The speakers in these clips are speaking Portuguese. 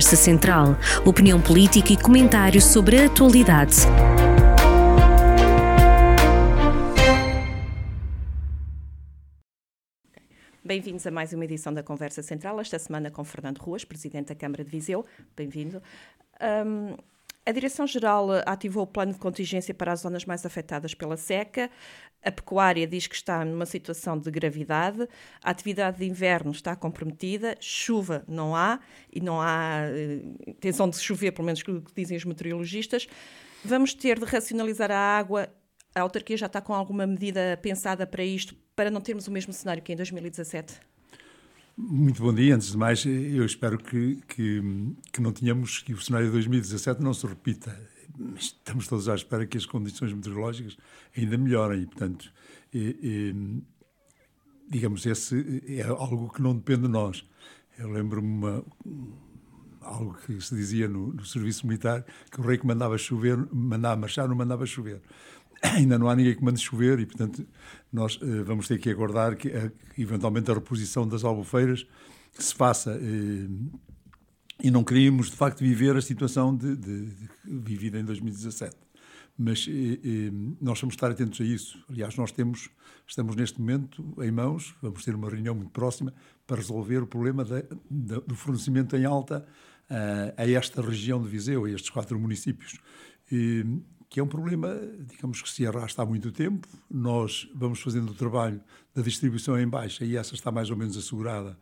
Conversa Central. Opinião política e comentários sobre a atualidade. Bem-vindos a mais uma edição da Conversa Central, esta semana com Fernando Ruas, Presidente da Câmara de Viseu. Bem-vindo. Um, a Direção-Geral ativou o plano de contingência para as zonas mais afetadas pela seca. A pecuária diz que está numa situação de gravidade. A atividade de inverno está comprometida. Chuva não há e não há uh, intenção de chover, pelo menos o que dizem os meteorologistas. Vamos ter de racionalizar a água. A autarquia já está com alguma medida pensada para isto, para não termos o mesmo cenário que em 2017? Muito bom dia. Antes de mais, eu espero que, que, que não tenhamos, que o cenário de 2017 não se repita. Estamos todos à espera que as condições meteorológicas ainda melhorem e, portanto, digamos, esse é algo que não depende de nós. Eu lembro-me algo que se dizia no, no, serviço militar, que o rei que mandava chover, mandava marchar, não mandava chover. Ainda não há ninguém que mande chover e, portanto, nós uh, vamos ter que aguardar que, uh, eventualmente, a reposição das albufeiras se faça. Uh, e não queríamos, de facto, viver a situação de, de, de vivida em 2017. Mas nós vamos estar atentos a isso. Aliás, nós temos, estamos neste momento em mãos, vamos ter uma reunião muito próxima para resolver o problema do fornecimento em alta a esta região de Viseu, a estes quatro municípios que é um problema, digamos que se arrasta há muito tempo. Nós vamos fazendo o trabalho da distribuição em baixa e essa está mais ou menos assegurada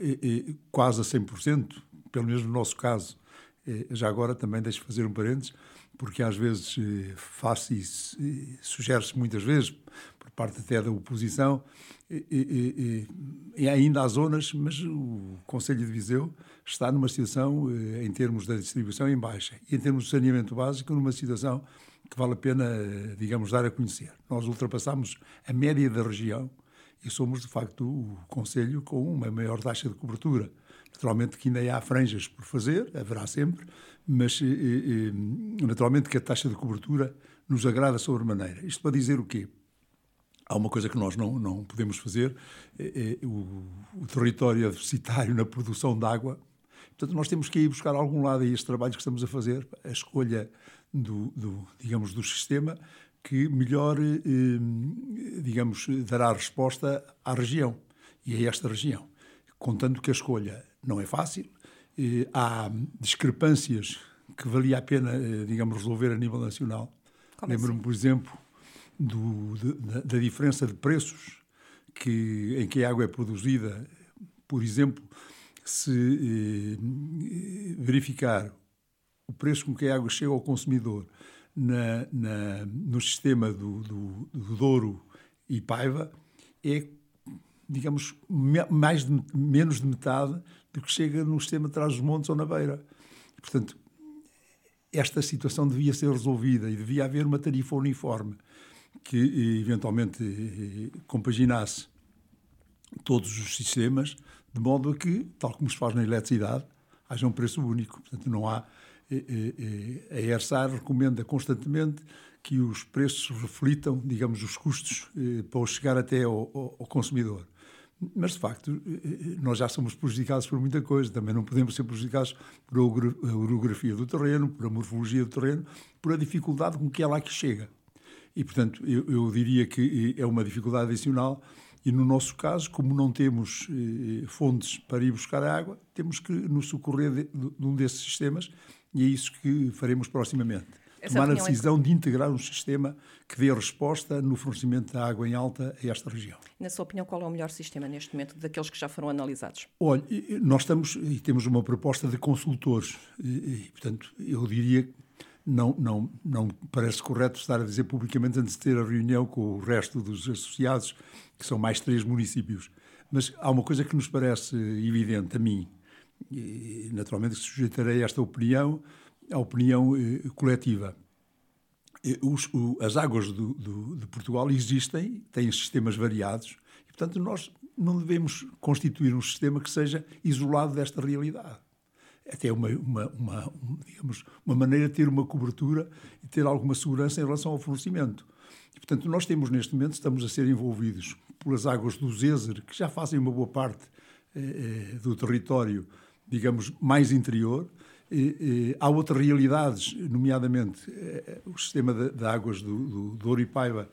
e, e, quase a 100%, pelo menos no nosso caso. E, já agora também deixo fazer um parênteses, porque às vezes eh, faz-se e sugere-se muitas vezes, parte até da oposição, e, e, ainda há zonas, mas o Conselho de Viseu está numa situação, eh, em termos da distribuição, em baixa. E em termos de saneamento básico, numa situação que vale a pena, eh, digamos, dar a conhecer. Nós ultrapassamos a média da região e somos, de facto, o Conselho com uma maior taxa de cobertura. Naturalmente que ainda há franjas por fazer, haverá sempre, mas eh, naturalmente que a taxa de cobertura nos agrada sobremaneira. Isto para dizer o quê? Há uma coisa que nós não, não podemos fazer, é, é o, o, território adversitário na produção de água. Portanto, nós temos que ir buscar a algum lado aí este trabalho que estamos a fazer, a escolha do, do digamos, do sistema que melhor, eh, digamos, dará resposta à região e a esta região. Contando que a escolha não é fácil, eh, há discrepâncias que valia a pena, eh, digamos, resolver a nível nacional. Lembro-me, assim? por exemplo, do, de, da diferença de preços que, em que a água é produzida. Por exemplo, se eh, verificar o preço com que a água chega ao consumidor na, na, no sistema do, do, do, Douro e Paiva, é, digamos, mais de, menos de metade do que chega no sistema de Trás-os-Montes ou na Beira. portanto, esta situação devia ser resolvida e devia haver uma tarifa uniforme que eventualmente eh, compaginasse todos os sistemas, de modo a que, tal como se faz na eletricidade, haja um preço único. Portanto, não há. Eh, eh, a ERSAR recomenda constantemente que os preços reflitam, digamos, os custos para chegar até ao, consumidor. Mas, de facto, nós já somos prejudicados por muita coisa. Também não podemos ser prejudicados por a orografia do terreno, por a morfologia do terreno, por a dificuldade com que ela aqui chega. E, portanto, eu, eu diria que é uma dificuldade adicional. E no nosso caso, como não temos eh, fontes para ir buscar a água, temos que nos socorrer de, de, um desses sistemas e é isso que faremos proximamente. Essa Tomar a é decisão é... de integrar um sistema que dê resposta no fornecimento da água em alta a esta região. Na sua opinião, qual é o melhor sistema neste momento daqueles que já foram analisados? Olha, nós estamos e temos uma proposta de consultores. E, e, portanto, eu diria não, não, não parece correto estar a dizer publicamente antes de ter a reunião com o resto dos associados, que são mais três municípios. Mas há uma coisa que nos parece evidente a mim, e naturalmente sujeitarei esta opinião à opinião eh, coletiva. Os, o, as águas do, do, de Portugal existem, têm sistemas variados, e portanto nós não devemos constituir um sistema que seja isolado desta realidade até uma, uma, uma, digamos, uma maneira de ter uma cobertura e ter alguma segurança em relação ao fornecimento. E, portanto, nós temos neste momento, estamos a ser envolvidos pelas águas do Zézer, que já fazem uma boa parte eh, eh do território digamos, mais interior. há outras realidades, nomeadamente o sistema de, de águas do, do, do Ouro Paiva,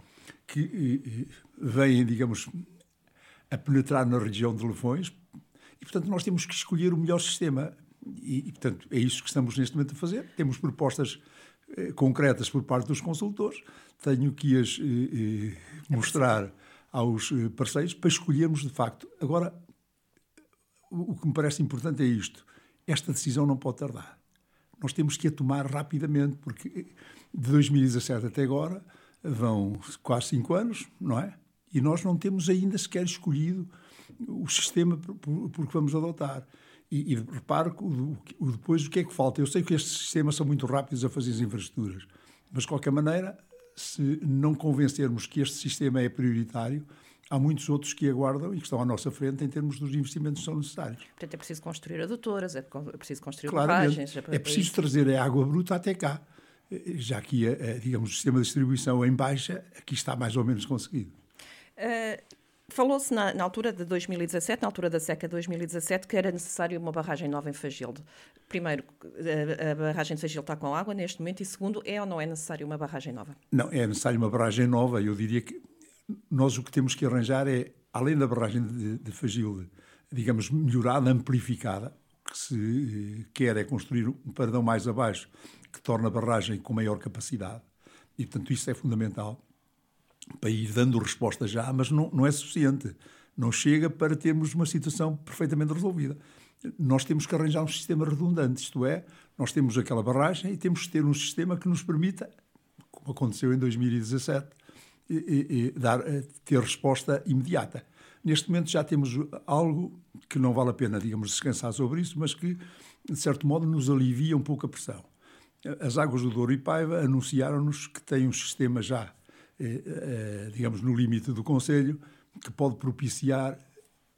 que vêm, digamos, a penetrar na região de Lefões. E, portanto, nós temos que escolher o melhor sistema. E, e, portanto, é isso que estamos neste momento a fazer. Temos propostas eh, concretas por parte dos consultores. Tenho que as eh, eh mostrar aos eh, parceiros para escolhermos de facto. Agora, o que me parece importante é isto: esta decisão não pode tardar. Nós temos que a tomar rapidamente, porque eh, de 2017 até agora vão quase cinco anos, não é? E nós não temos ainda sequer escolhido o sistema por, por que vamos adotar. E, e reparo o, o, depois o que é que falta. Eu sei que estes sistemas são muito rápidos a fazer as infraestruturas, mas de qualquer maneira, se não convencermos que este sistema é prioritário, há muitos outros que aguardam e que estão à nossa frente em termos dos investimentos que são necessários. Portanto, é preciso construir adutoras, é preciso construir barragens. É, é preciso isso. trazer a água bruta até cá. Já que, digamos, o sistema de distribuição em baixa, aqui está mais ou menos conseguido. Uh, Falou-se na, na, altura de 2017, na altura da seca de 2017, que era necessário uma barragem nova em Fagilde. Primeiro, a, a, barragem de Fagilde está com água neste momento, e segundo, é ou não é necessário uma barragem nova? Não, é necessário uma barragem nova. Eu diria que nós o que temos que arranjar é, além da barragem de, de Fagilde, digamos, melhorada, amplificada, que se eh, quer é construir um paradão mais abaixo, que torna a barragem com maior capacidade. E, portanto, isso é fundamental para ir dando resposta já, mas não, não é suficiente. Não chega para termos uma situação perfeitamente resolvida. Nós temos que arranjar um sistema redundante, isto é, nós temos aquela barragem e temos que ter um sistema que nos permita, como aconteceu em 2017, e, e, e dar, eh, ter resposta imediata. Neste momento já temos algo que não vale a pena, digamos, descansar sobre isso, mas que, de certo modo, nos alivia um pouco a pressão. As águas do Douro e Paiva anunciaram-nos que têm um sistema já digamos, no limite do Conselho, que pode propiciar,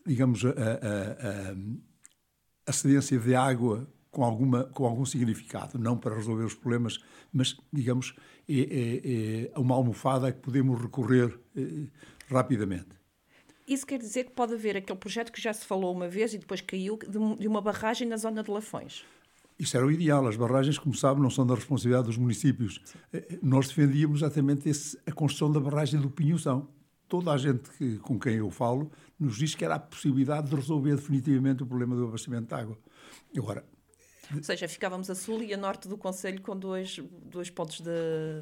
digamos, a, a, a, a cedência de água com, alguma, com algum significado, não para resolver os problemas, mas, digamos, é, é, é uma almofada que podemos recorrer eh, rapidamente. Isso quer dizer que pode haver aquele projeto que já se falou uma vez e depois caiu, de uma barragem na zona de Lafões. Isso era o ideal. As barragens, como sabe, não são da responsabilidade dos municípios. Sim. Eh, nós defendíamos exatamente esse, a construção da barragem do Pinhozão. Toda a gente que, com quem eu falo nos diz que era a possibilidade de resolver definitivamente o problema do abastecimento de água. Agora, ou seja, ficávamos a sul e a norte do Conselho com dois, dois pontos de.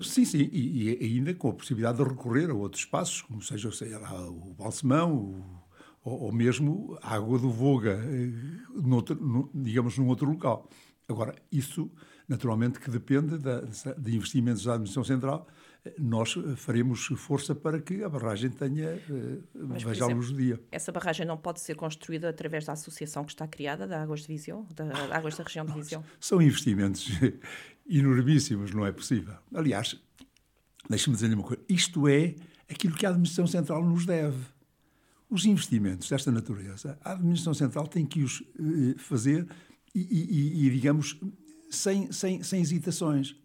Sim, sim, e, e ainda com a possibilidade de recorrer a outros espaços, como seja sei lá, o Balsemão, o, ou, ou, mesmo a água do Voga, eh, noutro, no, digamos, num outro local. Agora, isso naturalmente que depende da, de investimentos da Administração Central. Nós faremos força para que a barragem tenha, Mas, veja a luz do dia. Essa barragem não pode ser construída através da associação que está criada, da Águas de Viseu, da ah, Águas da região de Viseu? São investimentos enormíssimos, não é possível. Aliás, deixe-me dizer-lhe uma coisa, isto é aquilo que a Administração Central nos deve. Os investimentos desta natureza, a Administração Central tem que os eh, fazer e, e, e digamos, sem, sem, sem hesitações.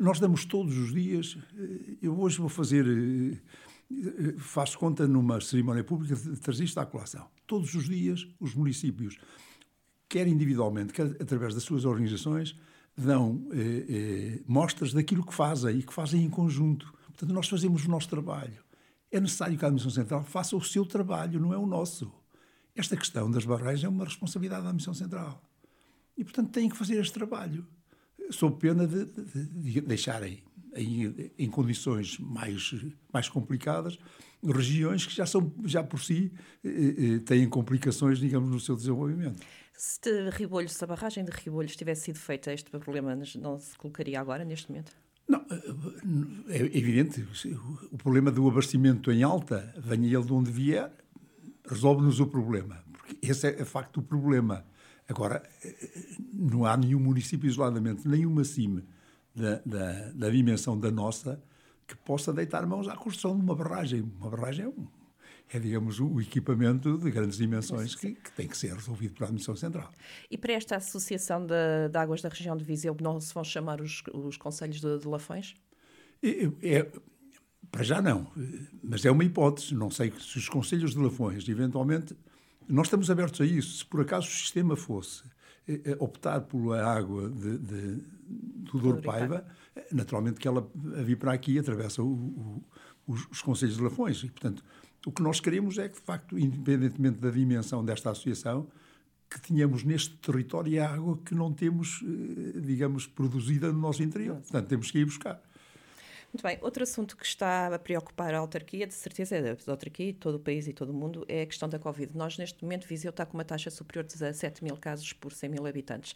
Nós damos todos os dias. Eh, eu hoje vou fazer, eh, eh, faço conta numa cerimónia pública de trazer isto à colação. Todos os dias, os municípios, quer individualmente, quer através das suas organizações, dão eh, eh, mostras daquilo que fazem e que fazem em conjunto. Portanto, nós fazemos o nosso trabalho. É necessário que a Administração Central faça o seu trabalho, não é o nosso. Esta questão das barragens é uma responsabilidade da Administração Central. E, portanto, têm que fazer este trabalho, sob pena de, de, de deixarem em, em, condições mais, mais complicadas regiões que já são já por si eh, eh, têm complicações digamos no seu desenvolvimento. Se de Ribolho, se a barragem de Ribolhos tivesse sido feita este problema não se colocaria agora neste momento? Não, é evidente o problema do abastecimento em alta venha ele de onde vier resolve-nos o problema. Porque esse é, é facto o problema Agora, não há nenhum município isoladamente, nenhuma CIM da, da, da, dimensão da nossa que possa deitar mãos à construção de uma barragem. Uma barragem é, um, é digamos, um equipamento de grandes dimensões que, que, tem que ser resolvido pela Administração Central. E para esta Associação de, de Águas da Região de Viseu, não se vão chamar os, os Conselhos de, de Lafões? É, é, para já não, mas é uma hipótese. Não sei se os Conselhos de Lafões, eventualmente nós estamos abertos a isso. Se por acaso o sistema fosse optar pela água de, de, do Douro Paiva, naturalmente que ela a vir para aqui atravessa o, o, os, os Conselhos de Lafões. E, portanto, o que nós queremos é que, de facto, independentemente da dimensão desta associação, que tenhamos neste território água que não temos, digamos, produzida no nosso interior. Portanto, temos que ir buscar. Muito bem. Outro assunto que está a preocupar a autarquia, de certeza, é a autarquia, todo o país e todo o mundo, é a questão da Covid. Nós, neste momento, Viseu está com uma taxa superior de 17 mil casos por 100 mil habitantes.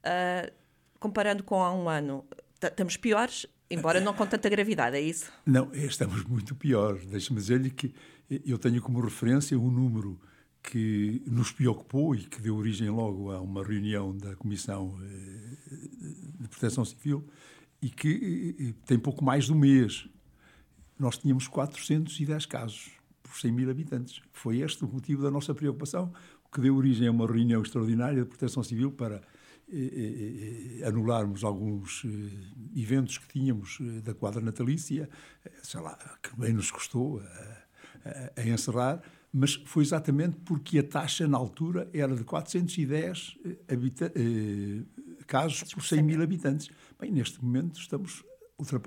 Uh, comparando com há um ano, estamos piores, embora não com tanta gravidade, é isso? Não, estamos muito piores. Deixe-me dizer-lhe que eu tenho como referência um número que nos preocupou e que deu origem logo a uma reunião da Comissão eh, de Proteção Civil, e que tem pouco mais de um mês. Nós tínhamos 410 casos por 100 mil habitantes. Foi este o motivo da nossa preocupação, que deu origem a uma reunião extraordinária de proteção civil para eh, eh, eh anularmos alguns eh, eventos que tínhamos eh, da quadra natalícia, eh, sei lá, que bem nos custou a, a encerrar, mas foi exatamente porque a taxa na altura era de 410 habita casos por 100 mil habitantes. Bem, neste momento estamos,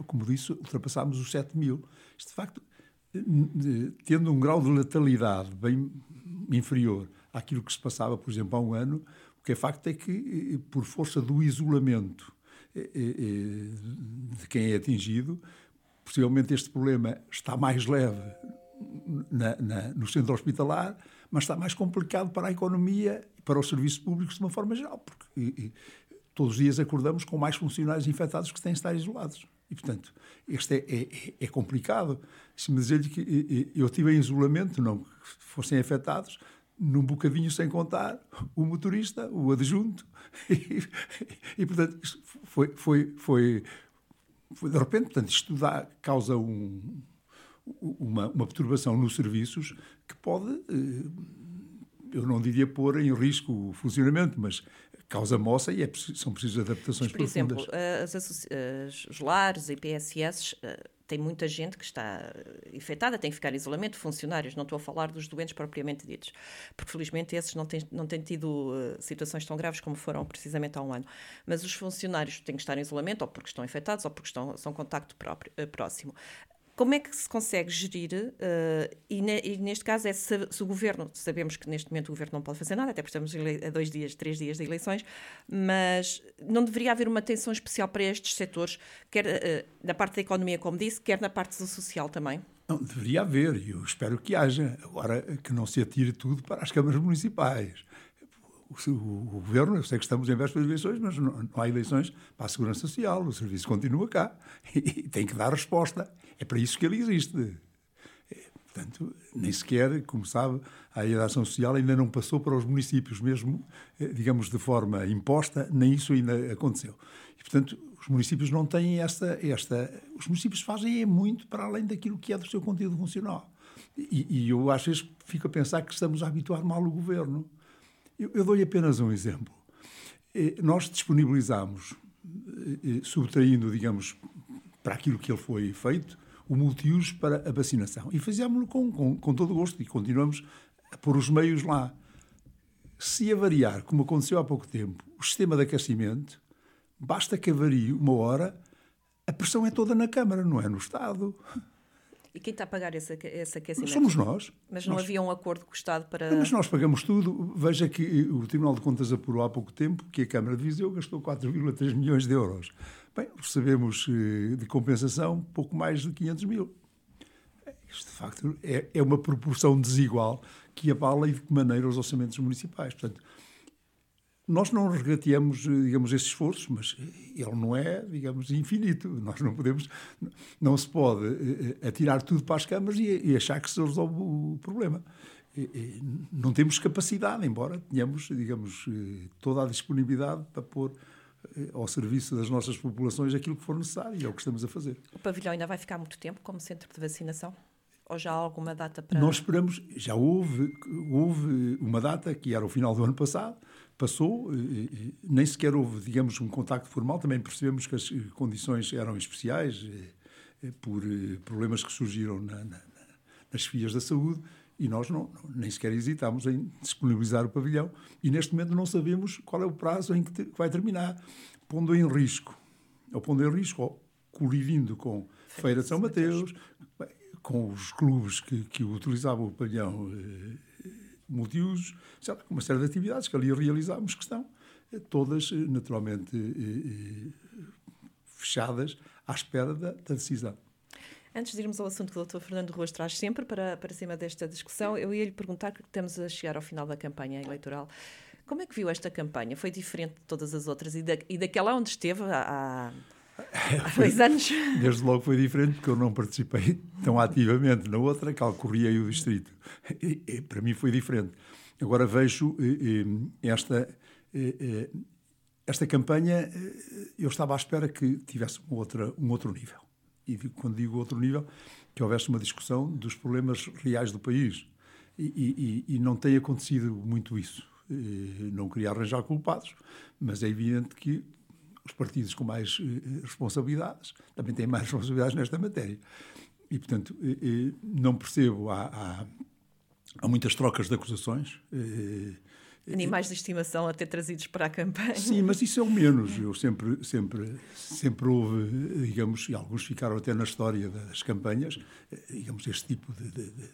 como disse, ultrapassámos os 7 mil. Isto, de facto, tendo um grau de letalidade bem inferior àquilo que se passava, por exemplo, há um ano, o que é facto é que, por força do isolamento de quem é atingido, possivelmente este problema está mais leve na, na, no centro hospitalar, mas está mais complicado para a economia e para os serviços públicos de uma forma geral, porque todos os dias acordamos com mais funcionários infectados que têm de estar isolados. E, portanto, este é, é, é complicado. Se me dizer-lhe que eu tive em isolamento, não que fossem afetados, num bocadinho sem contar o motorista, o adjunto. E, e portanto, foi, foi, foi, foi, de repente, portanto, isto dá, causa um, uma, uma perturbação nos serviços que pode, eh, eu não diria pôr em risco o funcionamento, mas causa moça e é, são precisas adaptações Por profundas. exemplo, as, as, os lares e PSS uh, tem muita gente que está infectada, tem que ficar em isolamento, funcionários, não estou a falar dos doentes propriamente ditos, porque felizmente esses não têm, não têm tido uh, situações tão graves como foram precisamente há um ano. Mas os funcionários têm que estar em isolamento, ou porque estão infectados, ou porque estão, são contacto próprio, uh, próximo. Como é que se consegue gerir, uh, e, ne, e, neste caso é se, se, o governo, sabemos que neste momento o governo não pode fazer nada, até porque estamos a dois dias, três dias de eleições, mas não deveria haver uma atenção especial para estes setores, quer uh, na parte da economia, como disse, quer na parte do social também? Não, deveria haver, e eu espero que haja. Agora, que não se atire tudo para as câmaras municipais. O, governo, eu sei que estamos em vésperas de eleições, mas não, há eleições para a segurança social, o serviço continua cá e, tem que dar resposta. É para isso que ele existe. É, portanto, nem sequer, como sabe, a área social ainda não passou para os municípios, mesmo, eh, digamos, de forma imposta, nem isso ainda aconteceu. E, portanto, os municípios não têm esta. esta os municípios fazem é muito para além daquilo que é do seu conteúdo funcional. E, e eu às vezes fico a pensar que estamos a habituar mal o governo. Eu, eu dou-lhe apenas um exemplo. Eh, nós disponibilizamos, eh, subtraindo, digamos, para aquilo que ele foi feito, o multiuso para a vacinação. E fizemos-lo com, com, com todo o gosto e continuamos a pôr os meios lá. Se avariar, como aconteceu há pouco tempo, o sistema de aquecimento, basta que avarie uma hora, a pressão é toda na Câmara, não é no Estado. E quem está a pagar esse, esse aquecimento? Somos nós. Mas não nós. havia um acordo com o Estado para. Mas nós pagamos tudo. Veja que o Tribunal de Contas apurou há pouco tempo que a Câmara de Viseu gastou 4,3 milhões de euros. Bem, recebemos eh, de compensação pouco mais de 500 mil. Isto, de facto, é, é uma proporção desigual que abala e de que maneira os orçamentos municipais. Portanto, nós não regateamos, digamos, esse esforço, mas ele não é, digamos, infinito. Nós não podemos, não se pode eh, atirar tudo para as câmaras e, achar que se resolve o problema. não temos capacidade, embora tenhamos, digamos, eh, toda a disponibilidade para pôr eh, ao serviço das nossas populações aquilo que for necessário e é o que estamos a fazer. O pavilhão ainda vai ficar muito tempo como centro de vacinação? Ou já há alguma data para. Nós esperamos, já houve, houve uma data que era o final do ano passado, passou, eh, eh, nem sequer houve, digamos, um contacto formal, também percebemos que as condições eram especiais por problemas que surgiram na, na, nas vias da saúde E nós não, nem sequer hesitámos em disponibilizar o pavilhão. E neste momento não sabemos qual é o prazo em que, te, que vai terminar, pondo em risco, ou pondo em risco, ou colidindo com Feira de São Mateus, com os clubes que, que utilizavam o pavilhão multiusos, uma série de atividades que ali realizámos que estão eh, todas eh, naturalmente eh, fechadas à espera da, da decisão. Antes de irmos ao assunto que o Dr. Fernando Ruas traz sempre para, para cima desta discussão, eu ia lhe perguntar, que estamos a chegar ao final da campanha eleitoral, como é que viu esta campanha? Foi diferente de todas as outras e, da, e daquela onde esteve há, há dois anos? Desde logo foi diferente, porque eu não participei tão ativamente na outra, que corria o distrito. E, e, para mim foi diferente. Agora vejo e, esta, esta campanha, eu estava à espera que tivesse uma outra, um outro nível e quando digo outro nível, que houvesse uma discussão dos problemas reais do país. E, e, e não tem acontecido muito isso. Não queria arranjar culpados, mas é evidente que os partidos com mais eh, responsabilidades também têm mais responsabilidades nesta matéria. E, portanto, não percebo. Há, há, há muitas trocas de acusações. Animais de estimação até trazidos para a campanha. Sim, mas isso é o menos. Eu sempre, sempre, sempre houve, digamos, e alguns ficaram até na história das campanhas, digamos, este tipo de, de, de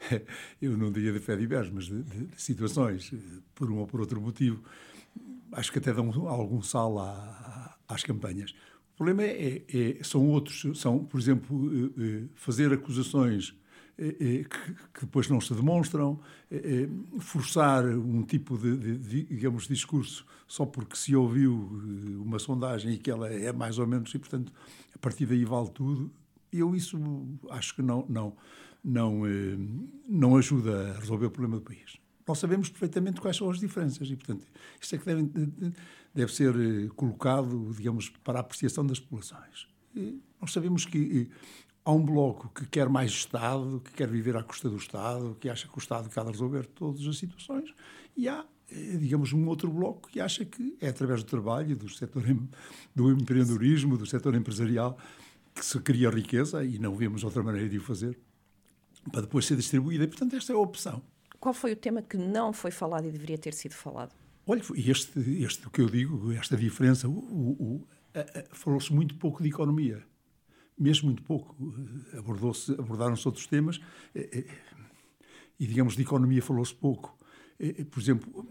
eu não diria de fé diversa, mas de, de, situações, por um ou por outro motivo, acho que até dão algum sal à, às campanhas. O problema é, é, são outros, são, por exemplo, eh, eh, fazer acusações eh, que, depois não se demonstram, forçar um tipo de, de, digamos, discurso só porque se ouviu uma sondagem e que ela é mais ou menos, e portanto, a partir daí vale tudo. Eu isso acho que não, não, não, não ajuda a resolver o problema do país. Nós sabemos perfeitamente quais são as diferenças e, portanto, isto é que deve, deve ser colocado, digamos, para a apreciação das populações. E nós sabemos que Há um bloco que quer mais Estado, que quer viver à custa do Estado, que acha que o Estado quer resolver todas as situações, e há, eh, digamos, um outro bloco que acha que é através do trabalho, do setor do empreendedorismo, do setor empresarial, que se cria riqueza, e não vemos outra maneira de o fazer, para depois ser distribuída. E, portanto, esta é a opção. Qual foi o tema que não foi falado e deveria ter sido falado? Olha, este, este que eu digo, esta diferença, falou-se muito pouco de economia mesmo muito pouco. Eh, abordou-se, abordaram-se outros temas eh, eh, e, digamos, de economia falou-se pouco. Por exemplo,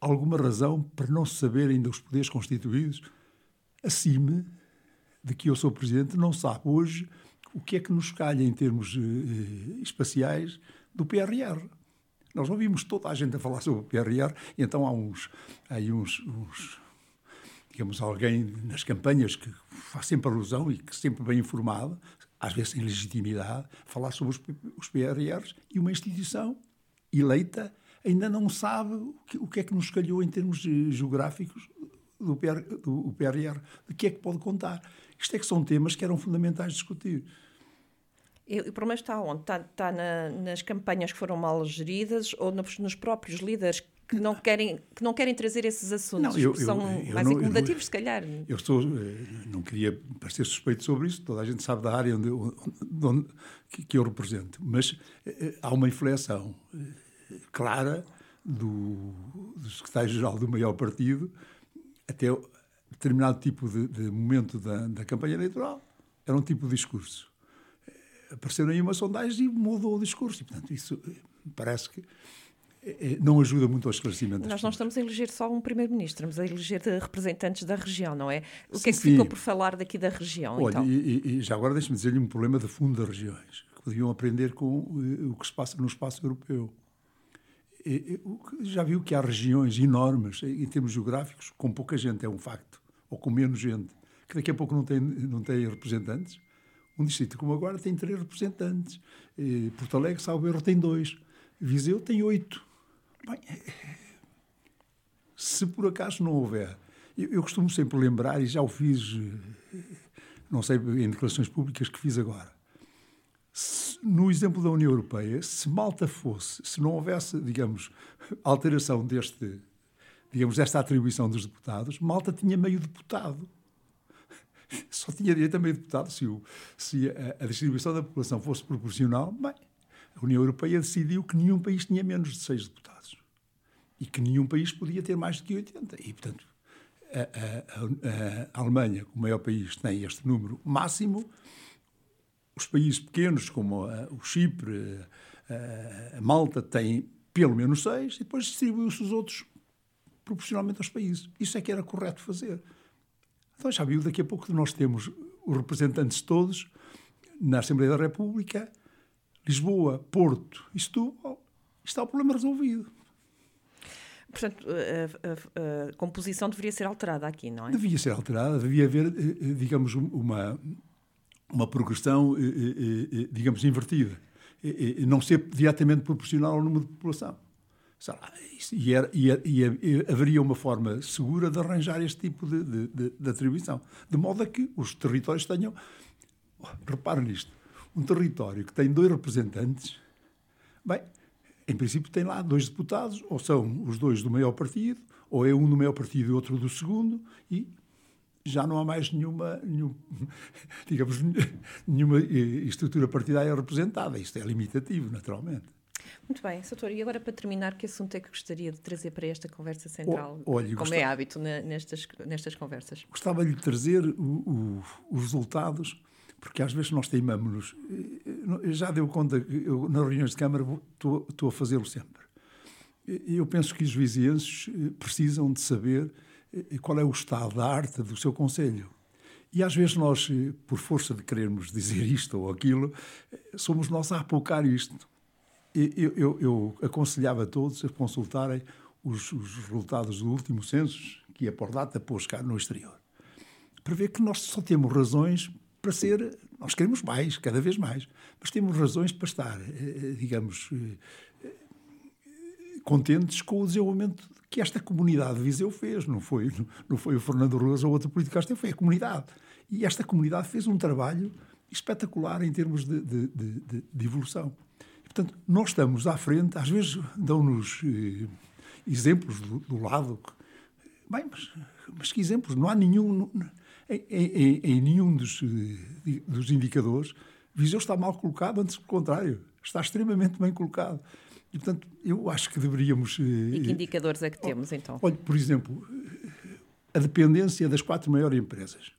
alguma razão para não se saber ainda os poderes constituídos, acima de que eu sou presidente, não sabe hoje o que é que nos calha em termos espaciais do PRR. Nós ouvimos toda a gente a falar sobre o PRR, e então há uns, aí uns, uns digamos, alguém nas campanhas que faz sempre alusão e que sempre bem informado, às vezes sem legitimidade, falar sobre os, PRRs e uma instituição eleita ainda não sabe o que, o que é que nos calhou em termos geográficos do, PR, do PRR, de que é que pode contar. Isto é que são temas que eram fundamentais discutir. E o problema está onde? Está, está na, nas campanhas que foram mal geridas ou nos, nos próprios líderes que não querem, que não querem trazer esses assuntos, não, eu, que são eu, mais não, incomodativos, se calhar. Eu estou, eh, não queria parecer suspeito sobre isso, toda a gente sabe da área onde, onde que, eu represento, mas eh, há uma inflexão eh, clara do, do secretário-geral do maior partido até determinado tipo de, de momento da, da campanha eleitoral. Era um tipo de discurso. Apareceram aí uma sondagem e mudou o discurso. E, portanto, isso parece que é, é, não ajuda muito ao esclarecimento. Nós não estamos a eleger só um primeiro-ministro, estamos a eleger representantes da região, não é? O que é que sim. ficou por falar daqui da região, Olha, então? e, e já agora deixe-me dizer-lhe um problema de fundo das regiões, que podiam aprender com eh, o que se passa no espaço europeu. Já viu que há regiões enormes, em termos geográficos, com pouca gente, é um facto, ou com menos gente, que daqui a pouco não tem, não tem representantes. Um distrito como agora tem três representantes. E Porto Alegre, salvo erro, tem dois. Viseu tem oito. Bem, se por acaso não houver, eu, eu, costumo sempre lembrar, e já o fiz, não sei, em declarações públicas que fiz agora, se, no exemplo da União Europeia, se Malta fosse, se não houvesse, digamos, alteração deste, digamos, desta atribuição dos deputados, Malta tinha meio deputado. Só tinha direito a meio deputado se, o, se a, a distribuição da população fosse proporcional, bem, a União Europeia decidiu que nenhum país tinha menos de seis deputados e que nenhum país podia ter mais do que 80. E, portanto, a, a, a, Alemanha, o maior país, tem este número máximo. Os países pequenos, como o Chipre, a, Malta, têm pelo menos seis, e depois distribuiu-se os outros proporcionalmente aos países. Isso é que era correto fazer. Então já viu, daqui a pouco nós temos os representantes todos na Assembleia da República, Lisboa, Porto e Setúbal, está o problema resolvido. Portanto, a, a, a, composição deveria ser alterada aqui, não é? Devia ser alterada, devia haver, eh, eh, digamos, uma, uma progressão, eh, digamos, invertida. Não ser diretamente proporcional ao número de população. E, era, e, e, haveria uma forma segura de arranjar este tipo de, de, de, de atribuição. De modo a que os territórios tenham. Reparem nisto: um território que tem dois representantes, bem, em princípio tem lá dois deputados, ou são os dois do maior partido, ou é um do maior partido e outro do segundo, e já não há mais nenhuma, nenhum, digamos, nenhuma eh, estrutura partidária representada. Isto é limitativo, naturalmente. Muito bem, Soutor, e agora para terminar, que assunto é que gostaria de trazer para esta conversa central, o, olha, como gostava, é hábito nestas, nestas conversas? Gostava de trazer o, o, os resultados porque às vezes nós teimamos-nos. Já deu conta que eu, nas reuniões de Câmara, estou, estou a fazê-lo sempre. Eu penso que os vizienses eh, precisam de saber eh, qual é o estado da arte do seu Conselho. E às vezes nós, eh, por força de querermos dizer isto ou aquilo, somos nós a apocar isto. Eu, eu, eu aconselhava a todos a consultarem os, os, resultados do último censo, que é por data pôs cá no exterior, para ver que nós só temos razões para ser. Nós queremos mais, cada vez mais, mas temos razões para estar, eh, eh, digamos, eh, contentes com o desenvolvimento que esta comunidade de Viseu fez. Não foi, não foi o Fernando Rosa ou outro político foi a comunidade. E esta comunidade fez um trabalho espetacular em termos de, de, de, de evolução. Portanto, nós estamos à frente, às vezes dão-nos eh, exemplos do, do, lado. Bem, mas, mas que exemplos? Não há nenhum. Não, em, em, em nenhum dos, eh, dos indicadores, Viseu está mal colocado, antes do contrário, está extremamente bem colocado. E, portanto, eu acho que deveríamos. E que eh, indicadores é que temos, então? Olha, por exemplo, a dependência das quatro maiores empresas.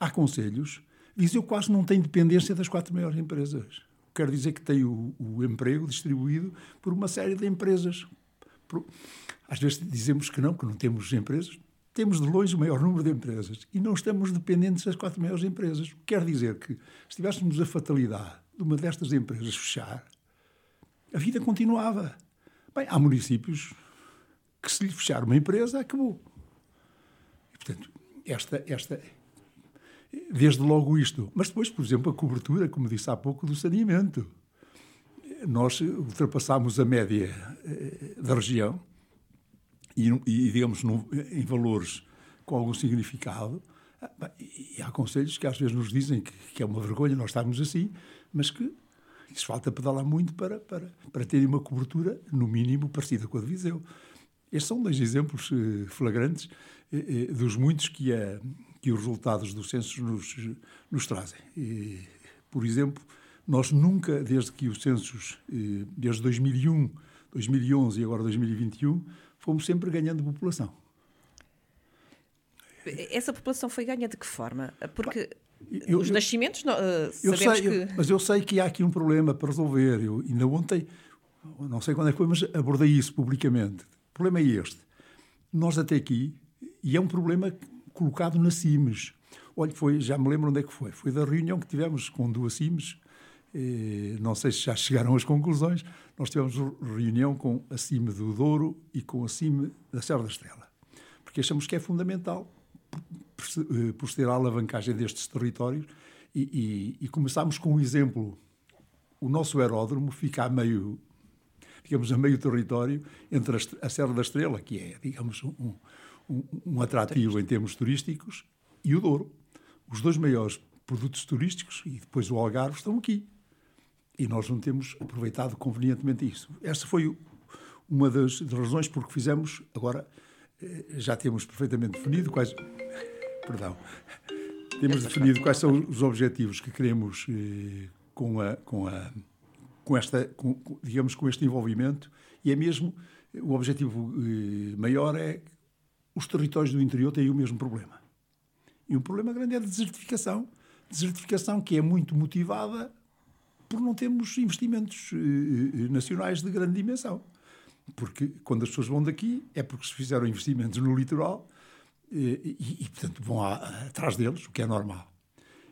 Há conselhos. Viseu quase não tem dependência das quatro maiores empresas. Quer dizer que tem o, o emprego distribuído por uma série de empresas. Por, às vezes dizemos que não, que não temos empresas temos de longe o maior número de empresas e não estamos dependentes das quatro maiores empresas. Quer dizer que, se tivéssemos a fatalidade de uma destas empresas fechar, a vida continuava. Bem, há municípios que, se lhe fechar uma empresa, acabou. E, portanto, esta, esta, desde logo isto. Mas depois, por exemplo, a cobertura, como disse há pouco, do saneamento. Nós ultrapassámos a média eh, da região e, e digamos, no, em valores com algum significado. Ah, e há conselhos que às vezes nos dizem que, que é uma vergonha nós estarmos assim, mas que isso falta pedalar muito para, para, para terem uma cobertura, no mínimo, parecida com a de Viseu. Estes são dois exemplos eh, flagrantes eh, dos muitos que, a, que os resultados dos censos nos, nos trazem. E, por exemplo, nós nunca, desde que os censos, desde 2001, 2011 e agora 2021, fomos sempre ganhando população. Essa população foi ganha de que forma? Porque eu, os eu, nascimentos, não, uh, eu sabemos sei, que... Eu, mas eu sei que há aqui um problema para resolver. Eu ainda ontem, não sei quando é que foi, mas abordei isso publicamente. O problema é este. Nós até aqui, e é um problema colocado na CIMES. Olha, foi, já me lembro onde é que foi. Foi da reunião que tivemos com duas CIMES, eh, não sei se já chegaram às conclusões, nós tivemos reunião com a CIME do Douro e com a CIME da Serra da Estrela, porque achamos que é fundamental proceder à alavancagem destes territórios e, e, e começámos com um exemplo. O nosso aeródromo fica a meio, digamos, a meio território entre a, Serra da Estrela, que é, digamos, um, um, um atrativo em termos turísticos, e o Douro. Os dois maiores produtos turísticos e depois o Algarve estão aqui. E nós não temos aproveitado convenientemente isso. Essa foi uma das, das razões por que fizemos, agora eh, já temos perfeitamente definido quais. Perdão. Temos definido quais são os objetivos que queremos eh, com, a, com, a, com esta, com, digamos, com este envolvimento e é mesmo o objetivo eh, maior é os territórios do interior têm o mesmo problema. E um problema grande é a desertificação. Desertificação que é muito motivada por não termos investimentos eh, nacionais de grande dimensão. Porque quando as pessoas vão daqui é porque se fizeram investimentos no litoral e, e, e portanto, vão a, atrás deles, o que é normal.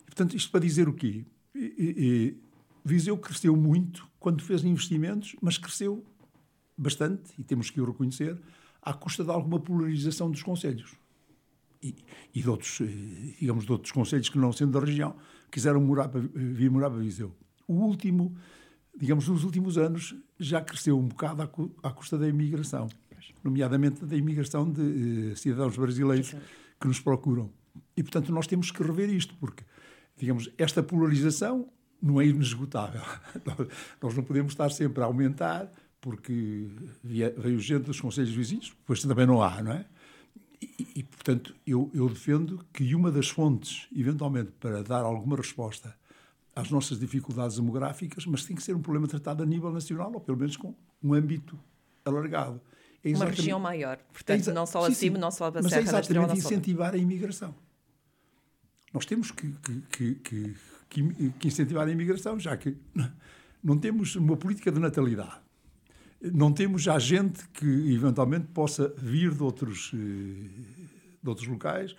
E, portanto, isto para dizer o quê? E, Viseu cresceu muito quando fez investimentos, mas cresceu bastante, e temos que o reconhecer, à custa de alguma polarização dos conselhos. E, e de outros, eh, digamos, de outros conselhos que não sendo da região, quiseram morar para, vir morar para Viseu. O último, digamos, nos últimos anos, já cresceu um bocado à, à custa da imigração, nomeadamente da imigração de uh, cidadãos brasileiros que nos procuram. E, portanto, nós temos que rever isto, porque, digamos, esta polarização não é inesgotável. nós não podemos estar sempre a aumentar porque veio gente dos conselhos vizinhos, pois também não há, não é? E, e portanto, eu, eu, defendo que uma das fontes, eventualmente, para dar alguma resposta às nossas dificuldades demográficas, mas tem que ser um problema tratado a nível nacional, ou pelo menos com um âmbito alargado. É uma região maior, portanto, é não só acima, não só a Serra Mas é exatamente incentivar a imigração. Nós temos que, que, que, que, incentivar a imigração, já que não temos uma política de natalidade não temos já gente que eventualmente possa vir de outros, eh, de outros locais,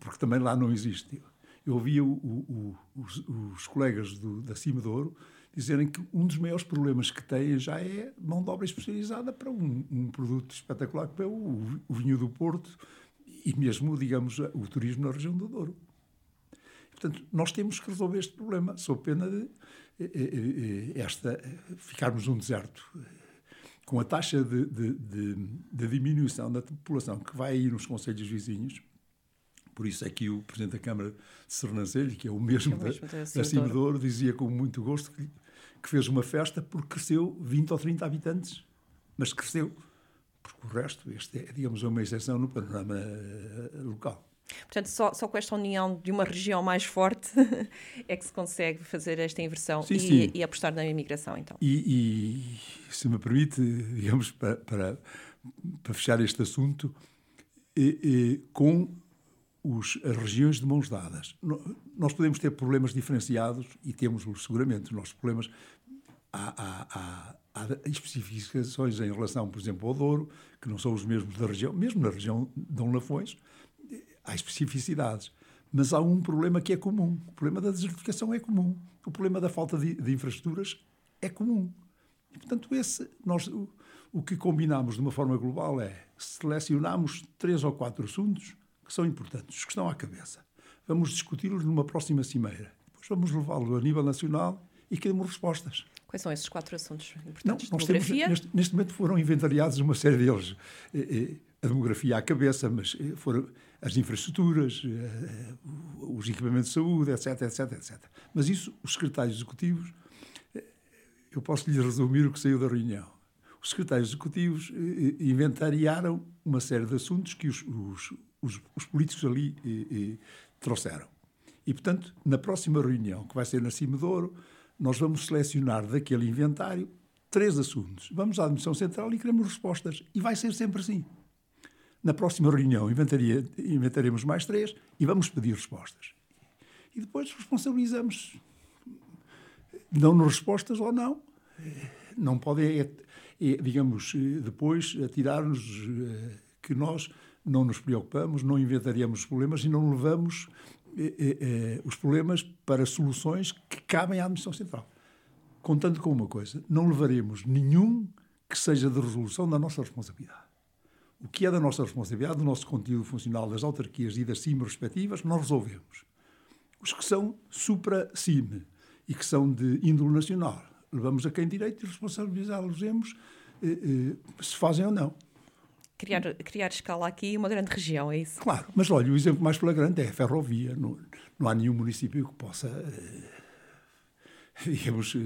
porque também lá não existe. Eu ouvia o, o, os, os, colegas do, da Cima de Ouro dizerem que um dos maiores problemas que têm já é mão de obra especializada para um, um produto espetacular que é o, o, vinho do Porto e mesmo, digamos, o turismo na região do Douro. Portanto, nós temos que resolver este problema, sob pena de eh, eh, esta, ficarmos num deserto com a taxa de, de, de, de, diminuição da população que vai aí nos conselhos vizinhos, por isso é que o Presidente da Câmara de Sernancelho, que é o mesmo, é mesmo da, da Cimedouro, dizia com muito gosto que, que, fez uma festa porque cresceu 20 ou 30 habitantes, mas cresceu, porque o resto, este é, digamos, uma exceção no panorama eh, local. Portanto, só, só com esta união de uma região mais forte é que se consegue fazer esta inversão sim, e, sim. e, apostar na imigração, então. E, e se me permite, digamos, para, para, para fechar este assunto, com os, as regiões de mãos dadas. Nós podemos ter problemas diferenciados e temos seguramente. Os nossos problemas. Há, há, há, há especificações em relação, por exemplo, ao Douro, que não são os mesmos da região, mesmo na região de Dom Lafões há especificidades. Mas há um problema que é comum. O problema da desertificação é comum. O problema da falta de, de infraestruturas é comum. E, portanto, esse, nós, o, o que combinamos de uma forma global é selecionamos três ou quatro assuntos que são importantes, que estão à cabeça. Vamos discuti-los numa próxima cimeira. Depois vamos levá-los a nível nacional e queremos respostas. Quais são esses quatro assuntos importantes? Não, nós temos, neste, neste, momento foram inventariados uma série deles. A demografia à cabeça, mas foram as infraestruturas, eh, os equipamentos de saúde, etc, etc, etc. Mas isso, os secretários executivos, eh, eu posso lhe resumir o que saiu da reunião. Os secretários executivos eh, inventariaram uma série de assuntos que os, os, os, os políticos ali trouxeram. E, portanto, na próxima reunião, que vai ser na Cima de nós vamos selecionar daquele inventário três assuntos. Vamos à Admissão Central e queremos respostas. E vai ser sempre assim. Na próxima reunião inventaremos mais três e vamos pedir respostas. E depois responsabilizamos. Dão-nos respostas ou não. Não podem, é, é, digamos, depois atirar-nos eh, que nós não nos preocupamos, não inventaríamos os problemas e não levamos eh, os problemas para soluções que cabem à Administração Central. Contando com uma coisa, não levaremos nenhum que seja de resolução da nossa responsabilidade o que é da nossa responsabilidade, do nosso conteúdo funcional das autarquias e das CIM respectivas, nós resolvemos. Os que são supra-CIM e que são de índole nacional, levamos a quem direito e responsabilizá-los eh, eh, se fazem ou não. Criar, criar escala aqui uma grande região, é isso? Claro, mas olha, o exemplo mais flagrante é a ferrovia. Não, não há nenhum município que possa, eh, digamos, eh,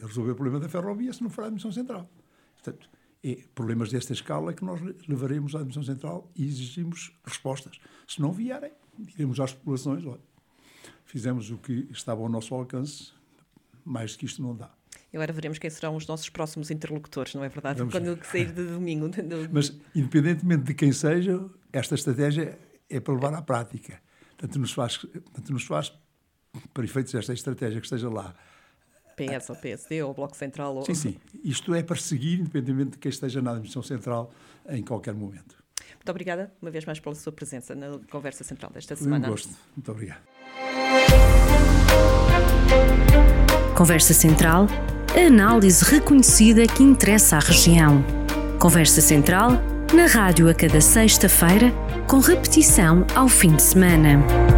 eh, resolver o problema da ferrovia se não for a admissão central. Portanto, é problemas desta escala que nós levaremos à Administração Central e exigimos respostas. Se não vierem, diremos às populações, olha, fizemos o que estava ao nosso alcance, mais do que isto não dá. Agora veremos quem serão os nossos próximos interlocutores, não é verdade? Vamos Quando ver. sair de domingo. Mas, independentemente de quem seja, esta estratégia é para levar à prática. Tanto nos faz, tanto nos faz para efeitos desta estratégia que esteja lá. PS ou PSD ou Bloco Central? Ou... Sim, sim. Isto é para seguir, independentemente de quem esteja na administração central em qualquer momento. Muito obrigada, uma vez mais, pela sua presença na conversa central desta semana. Um gosto. Muito obrigado. Conversa Central, a análise reconhecida que interessa à região. Conversa Central, na rádio a cada sexta-feira, com repetição ao fim de semana.